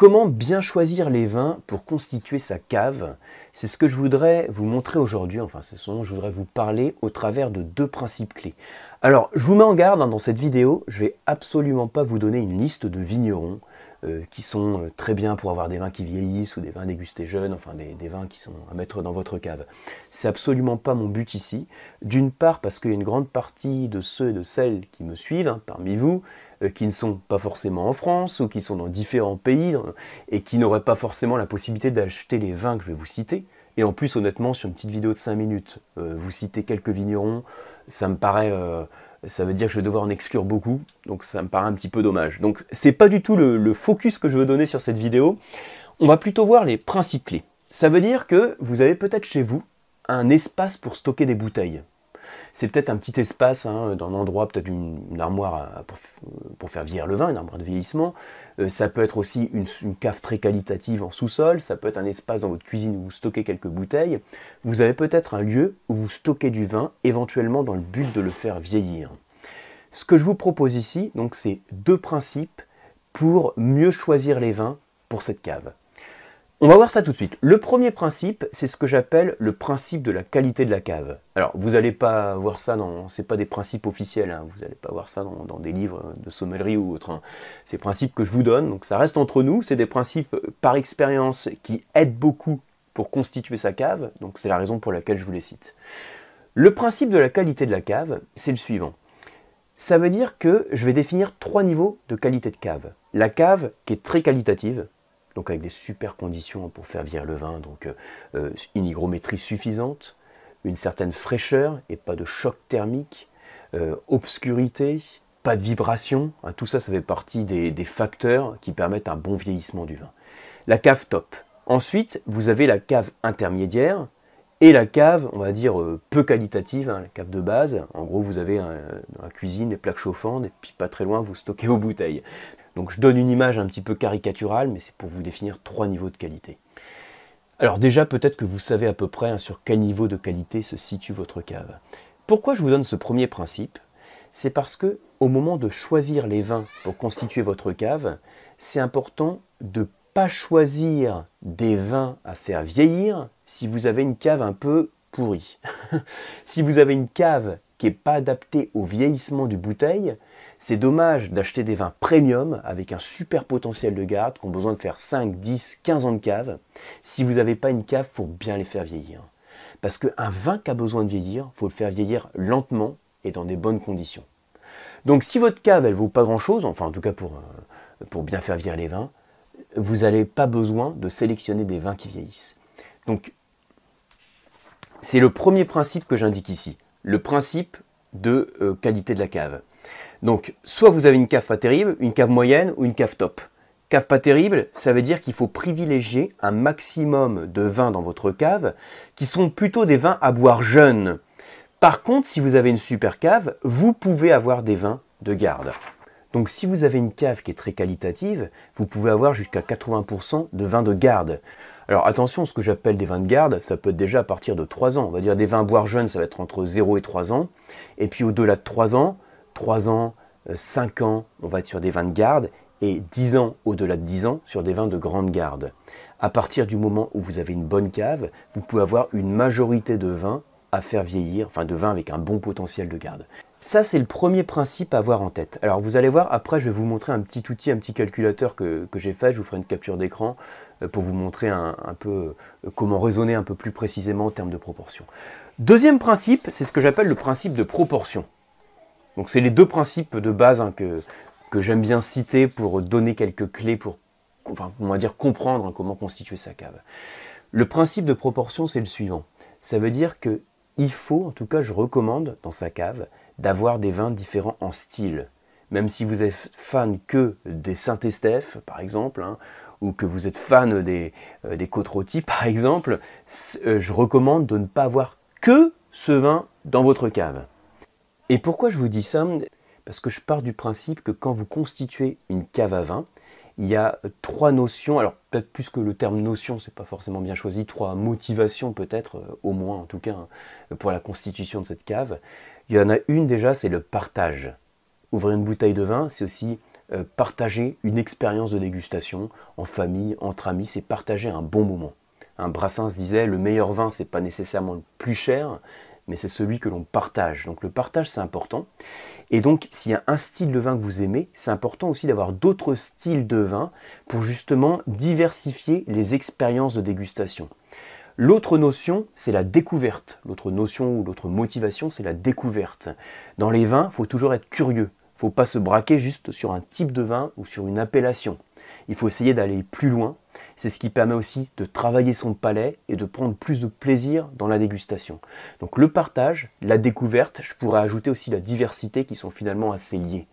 Comment bien choisir les vins pour constituer sa cave? C'est ce que je voudrais vous montrer aujourd'hui, enfin c'est ce dont je voudrais vous parler au travers de deux principes clés. Alors je vous mets en garde, hein, dans cette vidéo, je vais absolument pas vous donner une liste de vignerons euh, qui sont euh, très bien pour avoir des vins qui vieillissent ou des vins dégustés jeunes, enfin des, vins qui sont à mettre dans votre cave. C'est absolument pas mon but ici. D'une part parce qu'il y a une grande partie de ceux et de celles qui me suivent, hein, parmi vous, euh, qui ne sont pas forcément en France ou qui sont dans différents pays et qui n'auraient pas forcément la possibilité d'acheter les vins que je vais vous citer. Et en plus, honnêtement, sur une petite vidéo de 5 minutes, vous citez quelques vignerons, ça me paraît ça veut dire que je vais devoir en exclure beaucoup, donc ça me paraît un petit peu dommage. Donc c'est pas du tout le, focus que je veux donner sur cette vidéo. On va plutôt voir les principes clés. Ça veut dire que vous avez peut-être chez vous un espace pour stocker des bouteilles c'est peut-être un petit espace hein, dans un endroit, peut-être une, armoire pour, faire vieillir le vin, une armoire de vieillissement. Euh, ça peut être aussi une, cave très qualitative en sous-sol. Ça peut être un espace dans votre cuisine où vous stockez quelques bouteilles. Vous avez peut-être un lieu où vous stockez du vin, éventuellement dans le but de le faire vieillir. Ce que je vous propose ici, donc, c'est deux principes pour mieux choisir les vins pour cette cave. On va voir ça tout de suite. Le premier principe, c'est ce que j'appelle le principe de la qualité de la cave. Alors, vous n'allez pas voir ça dans, c'est pas des principes officiels, hein. vous n'allez pas voir ça dans, des livres de sommellerie ou autre. Hein. C'est des principes que je vous donne, donc ça reste entre nous. C'est des principes euh, par expérience qui aident beaucoup pour constituer sa cave, donc c'est la raison pour laquelle je vous les cite. Le principe de la qualité de la cave, c'est le suivant. Ça veut dire que je vais définir trois niveaux de qualité de cave. La cave qui est très qualitative, donc avec des super conditions pour faire vieillir le vin, donc euh, euh, une hygrométrie suffisante, une certaine fraîcheur et pas de choc thermique, euh, obscurité, pas de vibration, hein, tout ça ça fait partie des, facteurs qui permettent un bon vieillissement du vin. La cave top. Ensuite, vous avez la cave intermédiaire et la cave, on va dire, peu qualitative, hein, la cave de base. En gros, vous avez dans la cuisine les plaques chauffantes et puis pas très loin, vous stockez vos bouteilles. Donc je donne une image un petit peu caricaturale, mais c'est pour vous définir trois niveaux de qualité. Alors déjà, peut-être que vous savez à peu près hein, sur quel niveau de qualité se situe votre cave. Pourquoi je vous donne ce premier principe? C'est parce que au moment de choisir les vins pour constituer votre cave, c'est important de pas choisir des vins à faire vieillir si vous avez une cave un peu pourrie. si vous avez une cave qui n'est pas adaptée au vieillissement du bouteille, c'est dommage d'acheter des vins premium avec un super potentiel de garde qui ont besoin de faire 5, 10, 15 ans de cave si vous n'avez pas une cave pour bien les faire vieillir. Parce qu'un vin qui a besoin de vieillir, il faut le faire vieillir lentement et dans des bonnes conditions. Donc si votre cave elle vaut pas grand chose, enfin en tout cas pour, euh, pour bien faire vieillir les vins, vous n'avez pas besoin de sélectionner des vins qui vieillissent. Donc c'est le premier principe que j'indique ici, le principe de euh, qualité de la cave. Donc, soit vous avez une cave pas terrible, une cave moyenne ou une cave top. Cave pas terrible, ça veut dire qu'il faut privilégier un maximum de vins dans votre cave qui sont plutôt des vins à boire jeunes. Par contre, si vous avez une super cave, vous pouvez avoir des vins de garde. Donc si vous avez une cave qui est très qualitative, vous pouvez avoir jusqu'à 80% de vins de garde. Alors attention, ce que j'appelle des vins de garde, ça peut être déjà à partir de 3 ans. On va dire des vins à boire jeunes, ça va être entre 0 et 3 ans. Et puis au-delà de 3 ans, 3 ans, 5 euh, ans, on va être sur des vins de garde, et 10 ans, au-delà de 10 ans, sur des vins de grande garde. À partir du moment où vous avez une bonne cave, vous pouvez avoir une majorité de vins à faire vieillir, enfin de vins avec un bon potentiel de garde. Ça, c'est le premier principe à avoir en tête. Alors, vous allez voir, après, je vais vous montrer un petit outil, un petit calculateur que, j'ai fait. Je vous ferai une capture d'écran euh, pour vous montrer un, peu euh, comment raisonner un peu plus précisément en termes de proportion. Deuxième principe, c'est ce que j'appelle le principe de proportion. Donc c'est les deux principes de base hein, que, j'aime bien citer pour donner quelques clés pour, comprendre comment constituer sa cave. Le principe de proportion, c'est le suivant. Ça veut dire que il faut, en tout cas je recommande dans sa cave, d'avoir des vins différents en style. Même si vous êtes fan que des Saint-Estèphe, par exemple, hein, ou que vous êtes fan des, euh, côtes rôties, par exemple, euh, je recommande de ne pas avoir que ce vin dans votre cave. Et pourquoi je vous dis ça? Parce que je pars du principe que quand vous constituez une cave à vin, il y a trois notions, alors peut-être plus que le terme notion, c'est pas forcément bien choisi, trois motivations peut-être, euh, au moins en tout cas, hein, pour la constitution de cette cave. Il y en a une déjà, c'est le partage. Ouvrir une bouteille de vin, c'est aussi euh, partager une expérience de dégustation en famille, entre amis, c'est partager un bon moment. Un Brassens disait le meilleur vin, c'est pas nécessairement le plus cher, mais c'est celui que l'on partage. Donc le partage, c'est important. Et donc, s'il y a un style de vin que vous aimez, c'est important aussi d'avoir d'autres styles de vin pour justement diversifier les expériences de dégustation. L'autre notion, c'est la découverte. L'autre notion ou l'autre motivation, c'est la découverte. Dans les vins, il faut toujours être curieux. Il ne faut pas se braquer juste sur un type de vin ou sur une appellation. Il faut essayer d'aller plus loin. C'est ce qui permet aussi de travailler son palais et de prendre plus de plaisir dans la dégustation. Donc le partage, la découverte, je pourrais ajouter aussi la diversité qui sont finalement assez liées.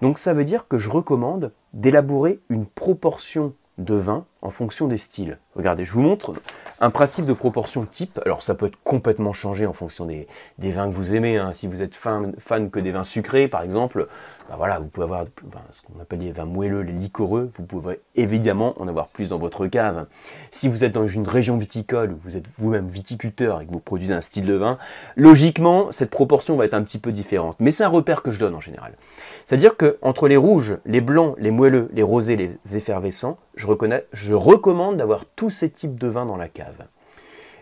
Donc ça veut dire que je recommande d'élaborer une proportion de vin en fonction des styles. Regardez, je vous montre un principe de proportion type. Alors ça peut être complètement changé en fonction des, vins que vous aimez. Hein. Si vous êtes fan, que des vins sucrés, par exemple, bah voilà, vous pouvez avoir ce qu'on appelle les vins moelleux, les liquoreux. Vous pouvez évidemment en avoir plus dans votre cave. Si vous êtes dans une région viticole, vous êtes vous-même viticulteur et que vous produisez un style de vin, logiquement, cette proportion va être un petit peu différente. Mais c'est un repère que je donne en général. C'est-à-dire que entre les rouges, les blancs, les moelleux, les rosés, les effervescents, je, reconnais, recommande d'avoir tous ces types de vins dans la cave.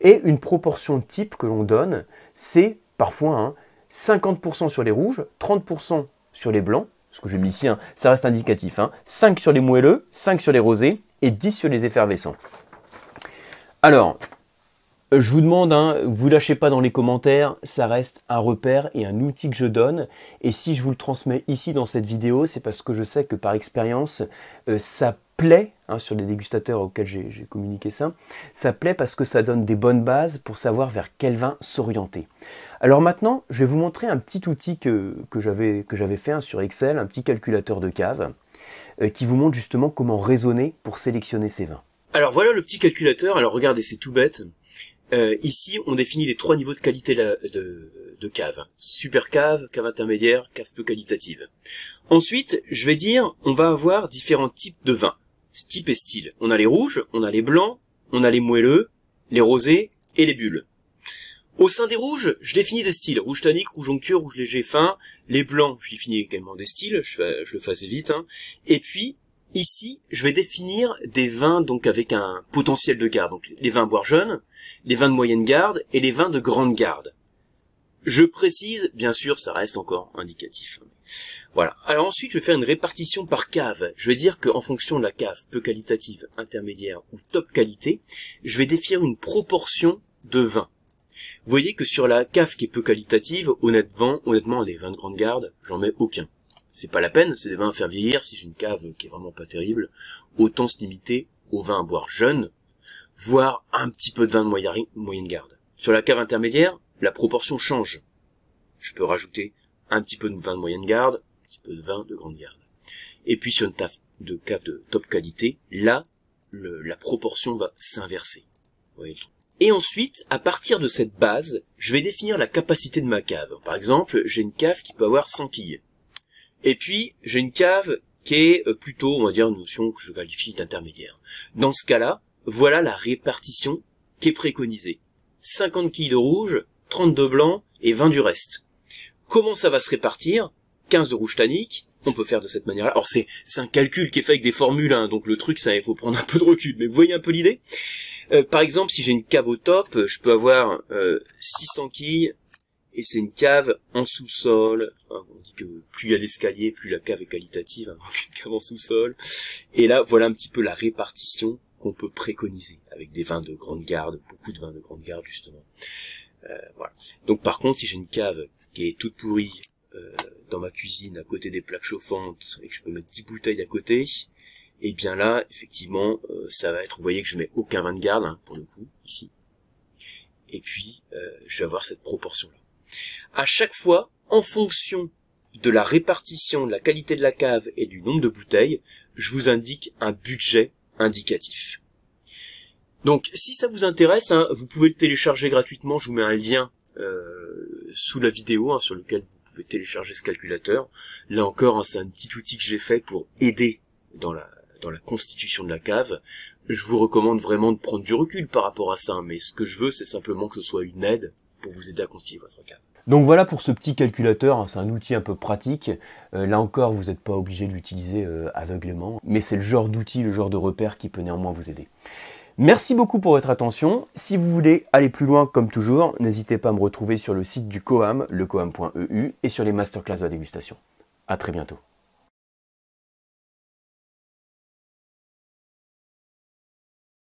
Et une proportion type que l'on donne, c'est parfois 50% hein, sur les rouges, 30% sur les blancs, ce que j'ai mis ici, hein, ça reste indicatif, 5 hein, sur les moelleux, 5 sur les rosés et 10 sur les effervescents. Alors, je vous demande, vous lâchez pas dans les commentaires, ça reste un repère et un outil que je donne. Et si je vous le transmets ici dans cette vidéo, c'est parce que je sais que par expérience, euh, ça plaît, hein, sur les dégustateurs auxquels j'ai communiqué ça, ça plaît parce que ça donne des bonnes bases pour savoir vers quel vin s'orienter. Alors maintenant, je vais vous montrer un petit outil que, que j'avais fait hein, sur Excel, un petit calculateur de cave, euh, qui vous montre justement comment raisonner pour sélectionner ces vins. Alors voilà le petit calculateur, alors regardez, c'est tout bête. Euh, ici, on définit les trois niveaux de qualité de, cave. Super cave, cave intermédiaire, cave peu qualitative. Ensuite, je vais dire, on va avoir différents types de vins. Type et style. On a les rouges, on a les blancs, on a les moelleux, les rosés et les bulles. Au sein des rouges, je définis des styles. Rouge tannique, rouge onctueux, rouge léger fin. Les blancs, je définis également des styles. Je, le fais assez vite. Hein. Et puis, Ici, je vais définir des vins donc avec un potentiel de garde, donc les vins boire jeunes, les vins de moyenne garde et les vins de grande garde. Je précise, bien sûr, ça reste encore indicatif. Voilà. Alors ensuite, je vais faire une répartition par cave. Je vais dire qu'en fonction de la cave peu qualitative, intermédiaire ou top qualité, je vais définir une proportion de vins. Vous voyez que sur la cave qui est peu qualitative, honnêtement, honnêtement, des vins de grande garde, j'en mets aucun c'est pas la peine, c'est des vins à faire vieillir, si j'ai une cave qui est vraiment pas terrible, autant se limiter aux vins à boire jeunes, voire un petit peu de vin de moyenne garde. Sur la cave intermédiaire, la proportion change. Je peux rajouter un petit peu de vin de moyenne garde, un petit peu de vin de grande garde. Et puis sur une taf de cave de top qualité, là, la proportion va s'inverser. Et ensuite, à partir de cette base, je vais définir la capacité de ma cave. Par exemple, j'ai une cave qui peut avoir 100 quilles. Et puis, j'ai une cave qui est euh, plutôt, on va dire, une notion que je qualifie d'intermédiaire. Dans ce cas-là, voilà la répartition qui est préconisée. 50 quilles de rouge, 30 de blanc et 20 du reste. Comment ça va se répartir 15 de rouge tannique, on peut faire de cette manière-là. Alors c'est un calcul qui est fait avec des formules, hein, donc le truc, il faut prendre un peu de recul, mais vous voyez un peu l'idée? Euh, Par exemple, si j'ai une cave au top, je peux avoir euh, 600 quilles, et c'est une cave en sous-sol. Hein, on dit que plus il y a d'escaliers, plus la cave est qualitative, hein, donc une cave en sous-sol. Et là, voilà un petit peu la répartition qu'on peut préconiser, avec des vins de grande garde, beaucoup de vins de grande garde justement. Euh, voilà. Donc par contre, si j'ai une cave qui est toute pourrie euh, dans ma cuisine, à côté des plaques chauffantes, et que je peux mettre 10 bouteilles à côté, et eh bien là, effectivement, euh, ça va être, vous voyez que je mets aucun vin de garde, hein, pour le coup, ici. Et puis, je vais avoir cette proportion-là. À chaque fois, en fonction de la répartition, de la qualité de la cave et du nombre de bouteilles, je vous indique un budget indicatif. Donc si ça vous intéresse, hein, vous pouvez le télécharger gratuitement, je vous mets un lien euh, sous la vidéo hein, sur lequel vous pouvez télécharger ce calculateur. Là encore, hein, c'est un petit outil que j'ai fait pour aider dans la, constitution de la cave. Je vous recommande vraiment de prendre du recul par rapport à ça, mais ce que je veux, c'est simplement que ce soit une aide pour vous aider à constituer votre cave. Donc voilà pour ce petit calculateur, hein, c'est un outil un peu pratique. Euh, là encore, vous n'êtes pas obligé de l'utiliser euh, aveuglément, mais c'est le genre d'outil, le genre de repère qui peut néanmoins vous aider. Merci beaucoup pour votre attention. Si vous voulez aller plus loin, comme toujours, n'hésitez pas à me retrouver sur le site du Coam, lecoam.eu, et sur les masterclass de la dégustation. A très bientôt.